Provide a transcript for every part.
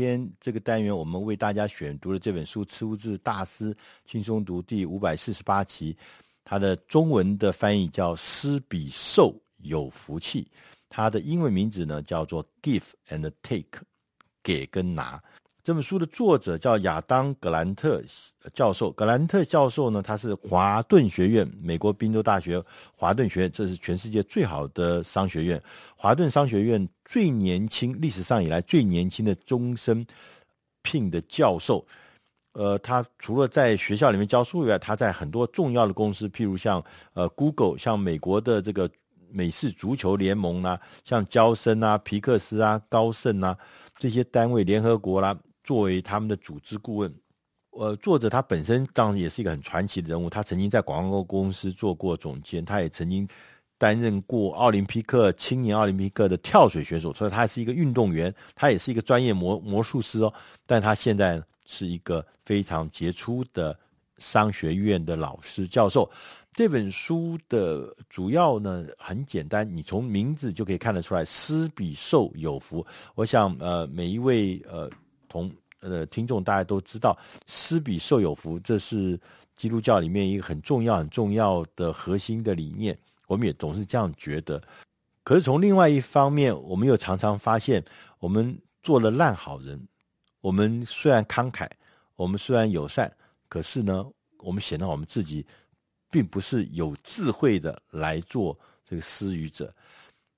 天这个单元，我们为大家选读的这本书《出自大师轻松读》第五百四十八期，它的中文的翻译叫“施比受有福气”，它的英文名字呢叫做 “Give and Take”，给跟拿。这本书的作者叫亚当·格兰特教授。格兰特教授呢，他是华顿学院，美国宾州大学华顿学院，这是全世界最好的商学院。华顿商学院最年轻，历史上以来最年轻的终身聘的教授。呃，他除了在学校里面教书以外，他在很多重要的公司，譬如像呃 Google，像美国的这个美式足球联盟啊，像娇生啊、皮克斯啊、高盛啊这些单位，联合国啦、作为他们的组织顾问，呃，作者他本身当然也是一个很传奇的人物。他曾经在广告公司做过总监，他也曾经担任过奥林匹克青年奥林匹克的跳水选手，所以他是一个运动员，他也是一个专业魔魔术师哦。但他现在是一个非常杰出的商学院的老师教授。这本书的主要呢很简单，你从名字就可以看得出来，施比受有福。我想呃，每一位呃。同呃听众大家都知道，施比受有福，这是基督教里面一个很重要、很重要的核心的理念。我们也总是这样觉得。可是从另外一方面，我们又常常发现，我们做了烂好人。我们虽然慷慨，我们虽然友善，可是呢，我们显得我们自己并不是有智慧的来做这个施予者。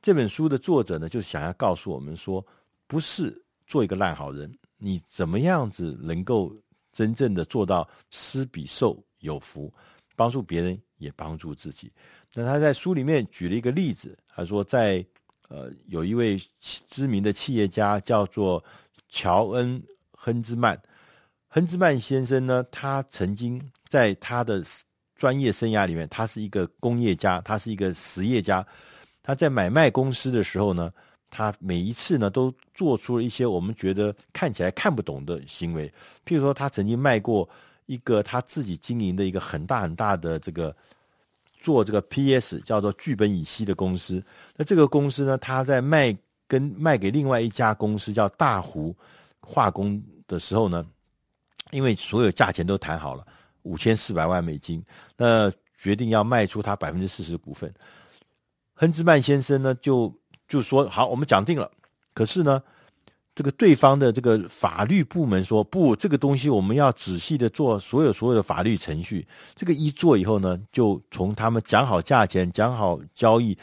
这本书的作者呢，就想要告诉我们说，不是做一个烂好人。你怎么样子能够真正的做到施比受有福，帮助别人也帮助自己？那他在书里面举了一个例子，他说在呃有一位知名的企业家叫做乔恩·亨兹曼，亨兹曼先生呢，他曾经在他的专业生涯里面，他是一个工业家，他是一个实业家，他在买卖公司的时候呢。他每一次呢，都做出了一些我们觉得看起来看不懂的行为。譬如说，他曾经卖过一个他自己经营的一个很大很大的这个做这个 PS 叫做聚苯乙烯的公司。那这个公司呢，他在卖跟卖给另外一家公司叫大湖化工的时候呢，因为所有价钱都谈好了五千四百万美金，那决定要卖出他百分之四十股份。亨兹曼先生呢就。就说好，我们讲定了。可是呢，这个对方的这个法律部门说不，这个东西我们要仔细的做所有所有的法律程序。这个一做以后呢，就从他们讲好价钱、讲好交易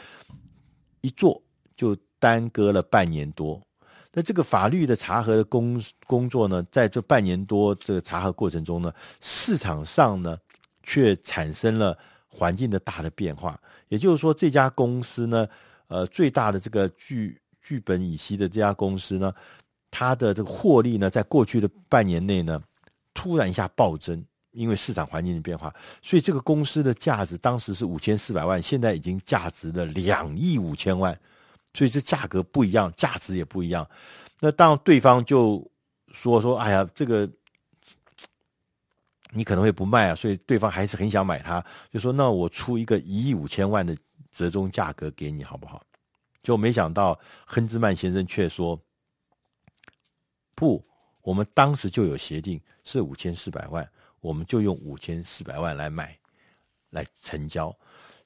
一做，就耽搁了半年多。那这个法律的查核的工工作呢，在这半年多这个查核过程中呢，市场上呢却产生了环境的大的变化。也就是说，这家公司呢。呃，最大的这个聚聚苯乙烯的这家公司呢，它的这个获利呢，在过去的半年内呢，突然一下暴增，因为市场环境的变化，所以这个公司的价值当时是五千四百万，现在已经价值了两亿五千万，所以这价格不一样，价值也不一样。那当对方就说说，哎呀，这个你可能会不卖啊，所以对方还是很想买它，就说那我出一个一亿五千万的。折中价格给你好不好？就没想到亨兹曼先生却说：“不，我们当时就有协定，是五千四百万，我们就用五千四百万来买，来成交。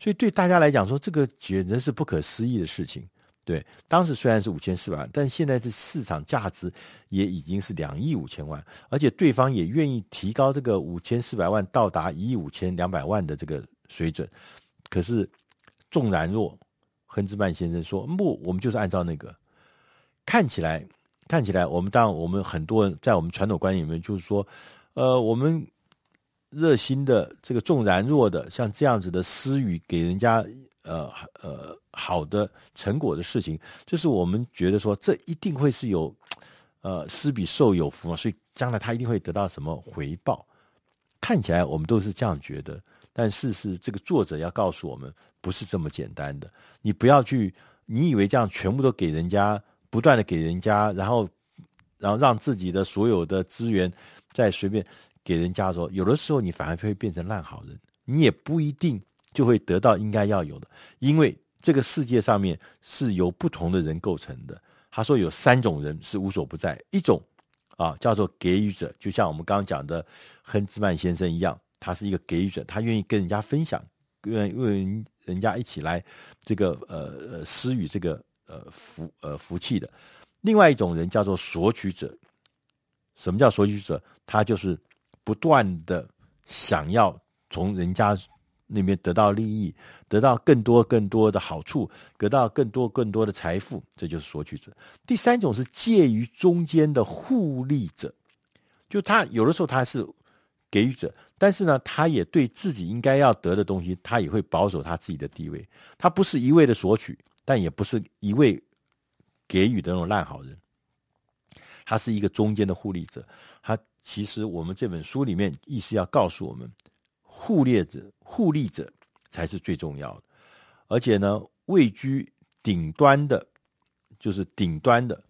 所以对大家来讲说，这个简直是不可思议的事情。对，当时虽然是五千四百万，但现在这市场价值也已经是两亿五千万，而且对方也愿意提高这个五千四百万到达一亿五千两百万的这个水准。可是。”纵然若，亨兹曼先生说：“不，我们就是按照那个看起来，看起来，我们当然，我们很多人在我们传统观念里面，就是说，呃，我们热心的这个纵然若的，像这样子的施予给人家，呃呃，好的成果的事情，就是我们觉得说，这一定会是有，呃，施比受有福嘛，所以将来他一定会得到什么回报。看起来我们都是这样觉得。”但事实，这个作者要告诉我们，不是这么简单的。你不要去，你以为这样全部都给人家，不断的给人家，然后，然后让自己的所有的资源再随便给人家的时候，有的时候你反而会变成烂好人，你也不一定就会得到应该要有的。因为这个世界上面是由不同的人构成的。他说有三种人是无所不在，一种啊，叫做给予者，就像我们刚刚讲的亨兹曼先生一样，他是一个给予者，他愿意跟人家分享，愿为人家一起来这个呃呃施予这个呃福呃福气的。另外一种人叫做索取者，什么叫索取者？他就是不断的想要从人家那边得到利益，得到更多更多的好处，得到更多更多的财富，这就是索取者。第三种是介于中间的互利者，就他有的时候他是给予者，但是呢，他也对自己应该要得的东西，他也会保守他自己的地位。他不是一味的索取，但也不是一味给予的那种烂好人，他是一个中间的互利者。他其实我们这本书里面意思要告诉我们。互利者，互利者才是最重要的，而且呢，位居顶端的，就是顶端的，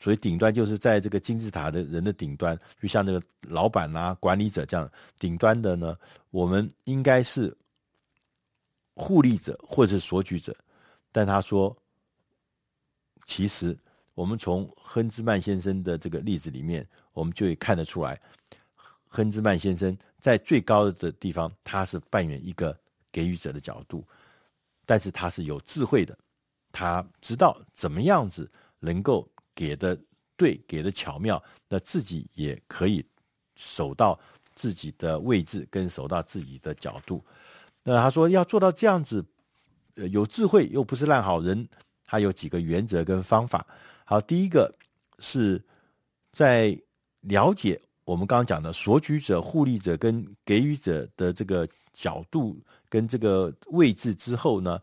所以顶端就是在这个金字塔的人的顶端，就像那个老板啊、管理者这样，顶端的呢，我们应该是互利者或者是索取者。但他说，其实我们从亨兹曼先生的这个例子里面，我们就会看得出来，亨兹曼先生。在最高的地方，他是扮演一个给予者的角度，但是他是有智慧的，他知道怎么样子能够给的对，给的巧妙，那自己也可以守到自己的位置，跟守到自己的角度。那他说要做到这样子，有智慧又不是烂好人，他有几个原则跟方法。好，第一个是在了解。我们刚刚讲的索取者、互利者跟给予者的这个角度跟这个位置之后呢，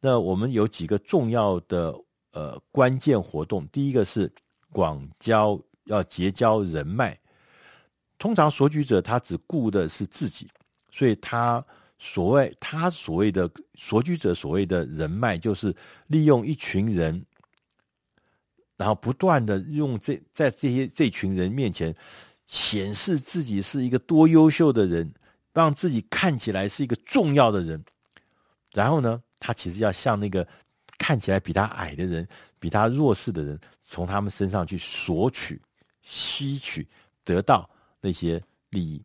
那我们有几个重要的呃关键活动。第一个是广交，要结交人脉。通常索取者他只顾的是自己，所以他所谓他所谓的索取者所谓的人脉，就是利用一群人，然后不断的用这在这些这群人面前。显示自己是一个多优秀的人，让自己看起来是一个重要的人。然后呢，他其实要向那个看起来比他矮的人、比他弱势的人，从他们身上去索取、吸取、得到那些利益。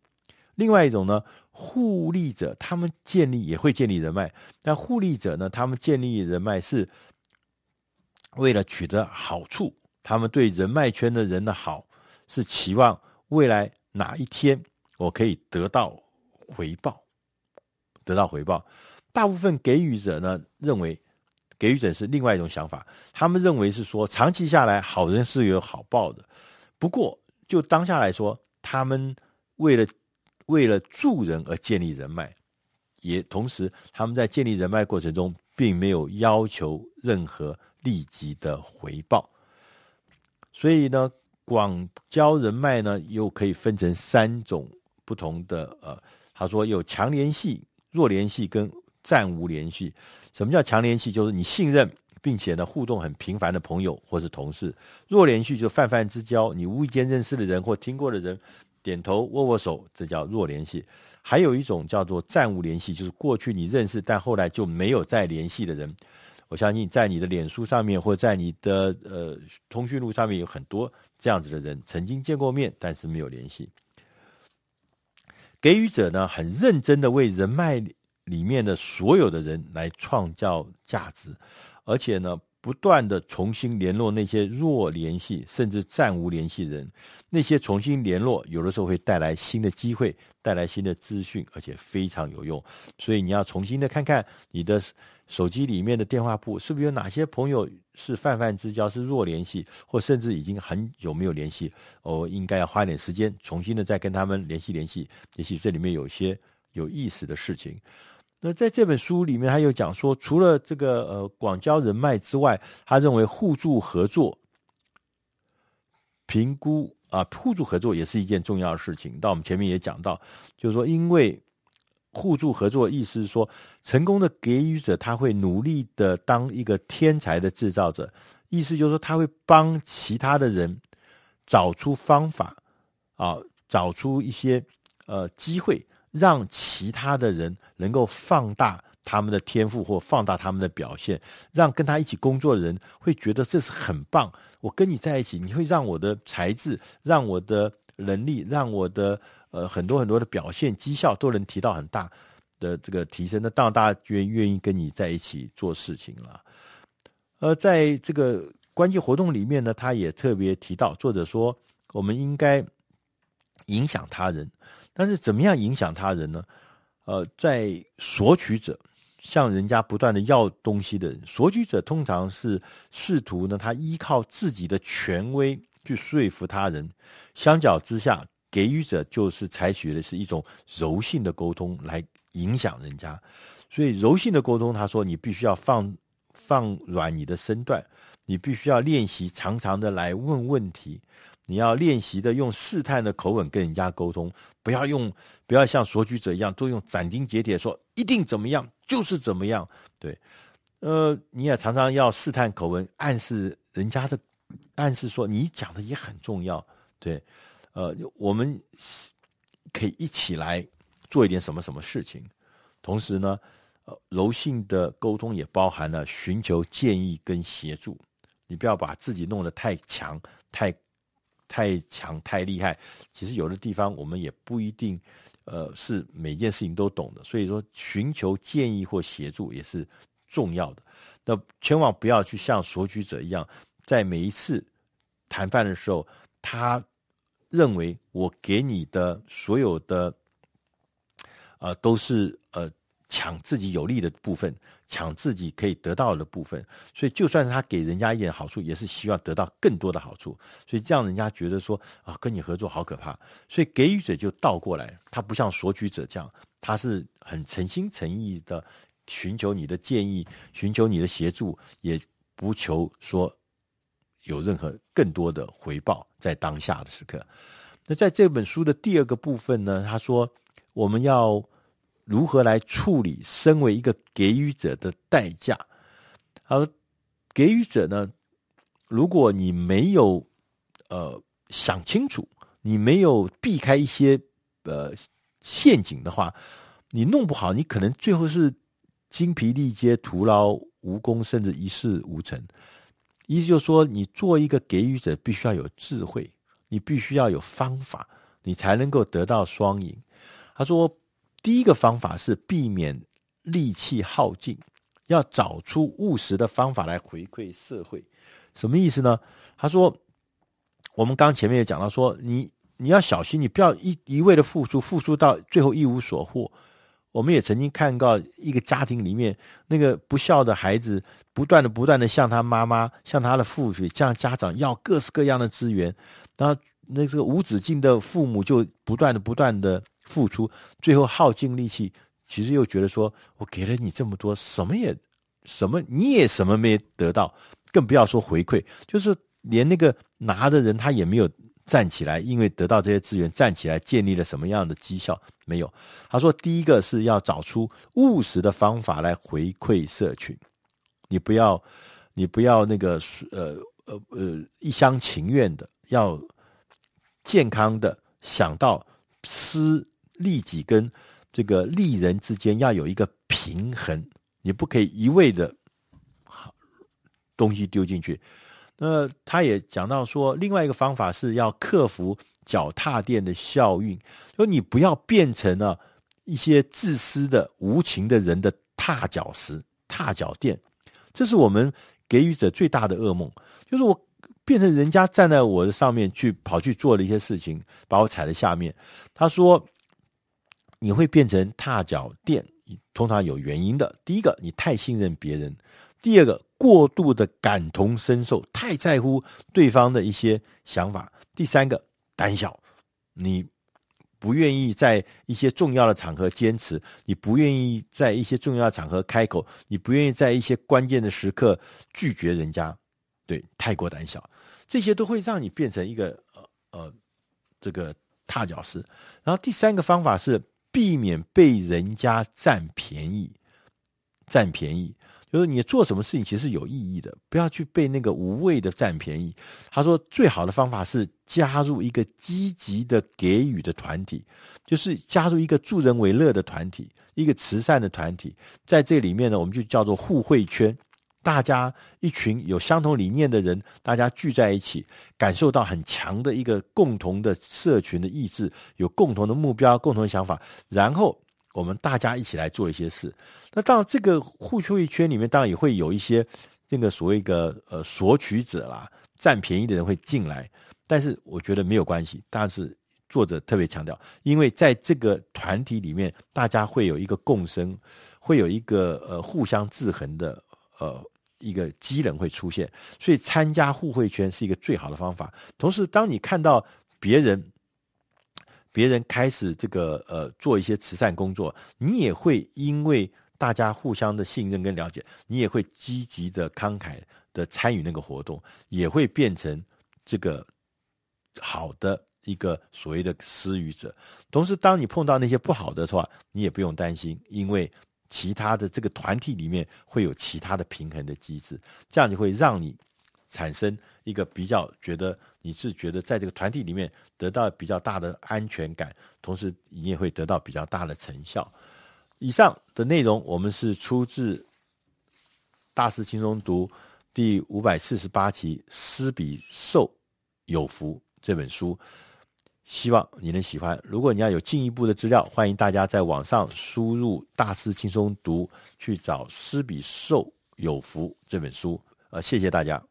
另外一种呢，互利者，他们建立也会建立人脉，但互利者呢，他们建立人脉是为了取得好处，他们对人脉圈的人的好是期望。未来哪一天我可以得到回报？得到回报，大部分给予者呢，认为，给予者是另外一种想法，他们认为是说，长期下来好人是有好报的。不过就当下来说，他们为了为了助人而建立人脉，也同时他们在建立人脉过程中，并没有要求任何立即的回报，所以呢。广交人脉呢，又可以分成三种不同的呃，他说有强联系、弱联系跟暂无联系。什么叫强联系？就是你信任并且呢互动很频繁的朋友或是同事。弱联系就泛泛之交，你无意间认识的人或听过的人，点头握握手，这叫弱联系。还有一种叫做暂无联系，就是过去你认识但后来就没有再联系的人。我相信在你的脸书上面，或在你的呃通讯录上面，有很多这样子的人曾经见过面，但是没有联系。给予者呢，很认真的为人脉里面的所有的人来创造价值，而且呢，不断的重新联络那些弱联系甚至暂无联系人。那些重新联络，有的时候会带来新的机会，带来新的资讯，而且非常有用。所以你要重新的看看你的。手机里面的电话簿是不是有哪些朋友是泛泛之交，是弱联系，或甚至已经很久没有联系？哦，应该要花点时间重新的再跟他们联系联系。也许这里面有些有意思的事情。那在这本书里面，他又讲说，除了这个呃广交人脉之外，他认为互助合作、评估啊，互助合作也是一件重要的事情。到我们前面也讲到，就是说因为。互助合作，意思是说，成功的给予者他会努力的当一个天才的制造者，意思就是说，他会帮其他的人找出方法啊，找出一些呃机会，让其他的人能够放大他们的天赋或放大他们的表现，让跟他一起工作的人会觉得这是很棒。我跟你在一起，你会让我的才智、让我的能力、让我的呃很多很多的表现绩效都能提到很大的这个提升。那当然，大家愿愿意跟你在一起做事情了。而在这个关键活动里面呢，他也特别提到，作者说我们应该影响他人，但是怎么样影响他人呢？呃，在索取者。向人家不断的要东西的人，索取者通常是试图呢，他依靠自己的权威去说服他人。相较之下，给予者就是采取的是一种柔性的沟通来影响人家。所以，柔性的沟通，他说你必须要放放软你的身段，你必须要练习常常的来问问题。你要练习的用试探的口吻跟人家沟通，不要用不要像索取者一样，都用斩钉截铁说一定怎么样就是怎么样。对，呃，你也常常要试探口吻，暗示人家的，暗示说你讲的也很重要。对，呃，我们可以一起来做一点什么什么事情。同时呢，呃，柔性的沟通也包含了寻求建议跟协助。你不要把自己弄得太强太。太强太厉害，其实有的地方我们也不一定，呃，是每件事情都懂的。所以说，寻求建议或协助也是重要的。那千万不要去像索取者一样，在每一次谈判的时候，他认为我给你的所有的，呃，都是呃。抢自己有利的部分，抢自己可以得到的部分，所以就算是他给人家一点好处，也是希望得到更多的好处。所以这样人家觉得说啊，跟你合作好可怕。所以给予者就倒过来，他不像索取者这样，他是很诚心诚意的寻求你的建议，寻求你的协助，也不求说有任何更多的回报在当下的时刻。那在这本书的第二个部分呢，他说我们要。如何来处理身为一个给予者的代价？他说，给予者呢，如果你没有呃想清楚，你没有避开一些呃陷阱的话，你弄不好，你可能最后是精疲力竭、徒劳无功，甚至一事无成。意思就是说，你做一个给予者，必须要有智慧，你必须要有方法，你才能够得到双赢。他说。第一个方法是避免力气耗尽，要找出务实的方法来回馈社会。什么意思呢？他说，我们刚前面也讲到说，你你要小心，你不要一一味的付出，付出到最后一无所获。我们也曾经看到一个家庭里面，那个不孝的孩子，不断的不断的向他妈妈、向他的父亲、向家长要各式各样的资源，然后那个无止境的父母就不断的不断的。付出，最后耗尽力气，其实又觉得说，我给了你这么多，什么也什么你也什么没得到，更不要说回馈，就是连那个拿的人他也没有站起来，因为得到这些资源站起来建立了什么样的绩效没有。他说，第一个是要找出务实的方法来回馈社群，你不要你不要那个呃呃呃一厢情愿的，要健康的想到施。利己跟这个利人之间要有一个平衡，你不可以一味的好东西丢进去。那他也讲到说，另外一个方法是要克服脚踏垫的效应，说你不要变成了一些自私的、无情的人的踏脚石、踏脚垫。这是我们给予者最大的噩梦，就是我变成人家站在我的上面去跑去做了一些事情，把我踩在下面。他说。你会变成踏脚垫，通常有原因的。第一个，你太信任别人；第二个，过度的感同身受，太在乎对方的一些想法；第三个，胆小，你不愿意在一些重要的场合坚持，你不愿意在一些重要场合开口，你不愿意在一些关键的时刻拒绝人家，对，太过胆小，这些都会让你变成一个呃呃这个踏脚石。然后第三个方法是。避免被人家占便宜，占便宜就是你做什么事情其实有意义的，不要去被那个无谓的占便宜。他说，最好的方法是加入一个积极的给予的团体，就是加入一个助人为乐的团体，一个慈善的团体，在这里面呢，我们就叫做互惠圈。大家一群有相同理念的人，大家聚在一起，感受到很强的一个共同的社群的意志，有共同的目标、共同的想法，然后我们大家一起来做一些事。那当然，这个互惠圈里面当然也会有一些这个所谓一个呃索取者啦、占便宜的人会进来，但是我觉得没有关系。但是作者特别强调，因为在这个团体里面，大家会有一个共生，会有一个呃互相制衡的呃。一个机能会出现，所以参加互惠圈是一个最好的方法。同时，当你看到别人别人开始这个呃做一些慈善工作，你也会因为大家互相的信任跟了解，你也会积极的慷慨的参与那个活动，也会变成这个好的一个所谓的施予者。同时，当你碰到那些不好的话，你也不用担心，因为。其他的这个团体里面会有其他的平衡的机制，这样就会让你产生一个比较觉得你是觉得在这个团体里面得到比较大的安全感，同时你也会得到比较大的成效。以上的内容我们是出自《大师轻松读》第五百四十八期《施比受有福》这本书。希望你能喜欢。如果你要有进一步的资料，欢迎大家在网上输入“大师轻松读”去找《施比寿有福》这本书。呃，谢谢大家。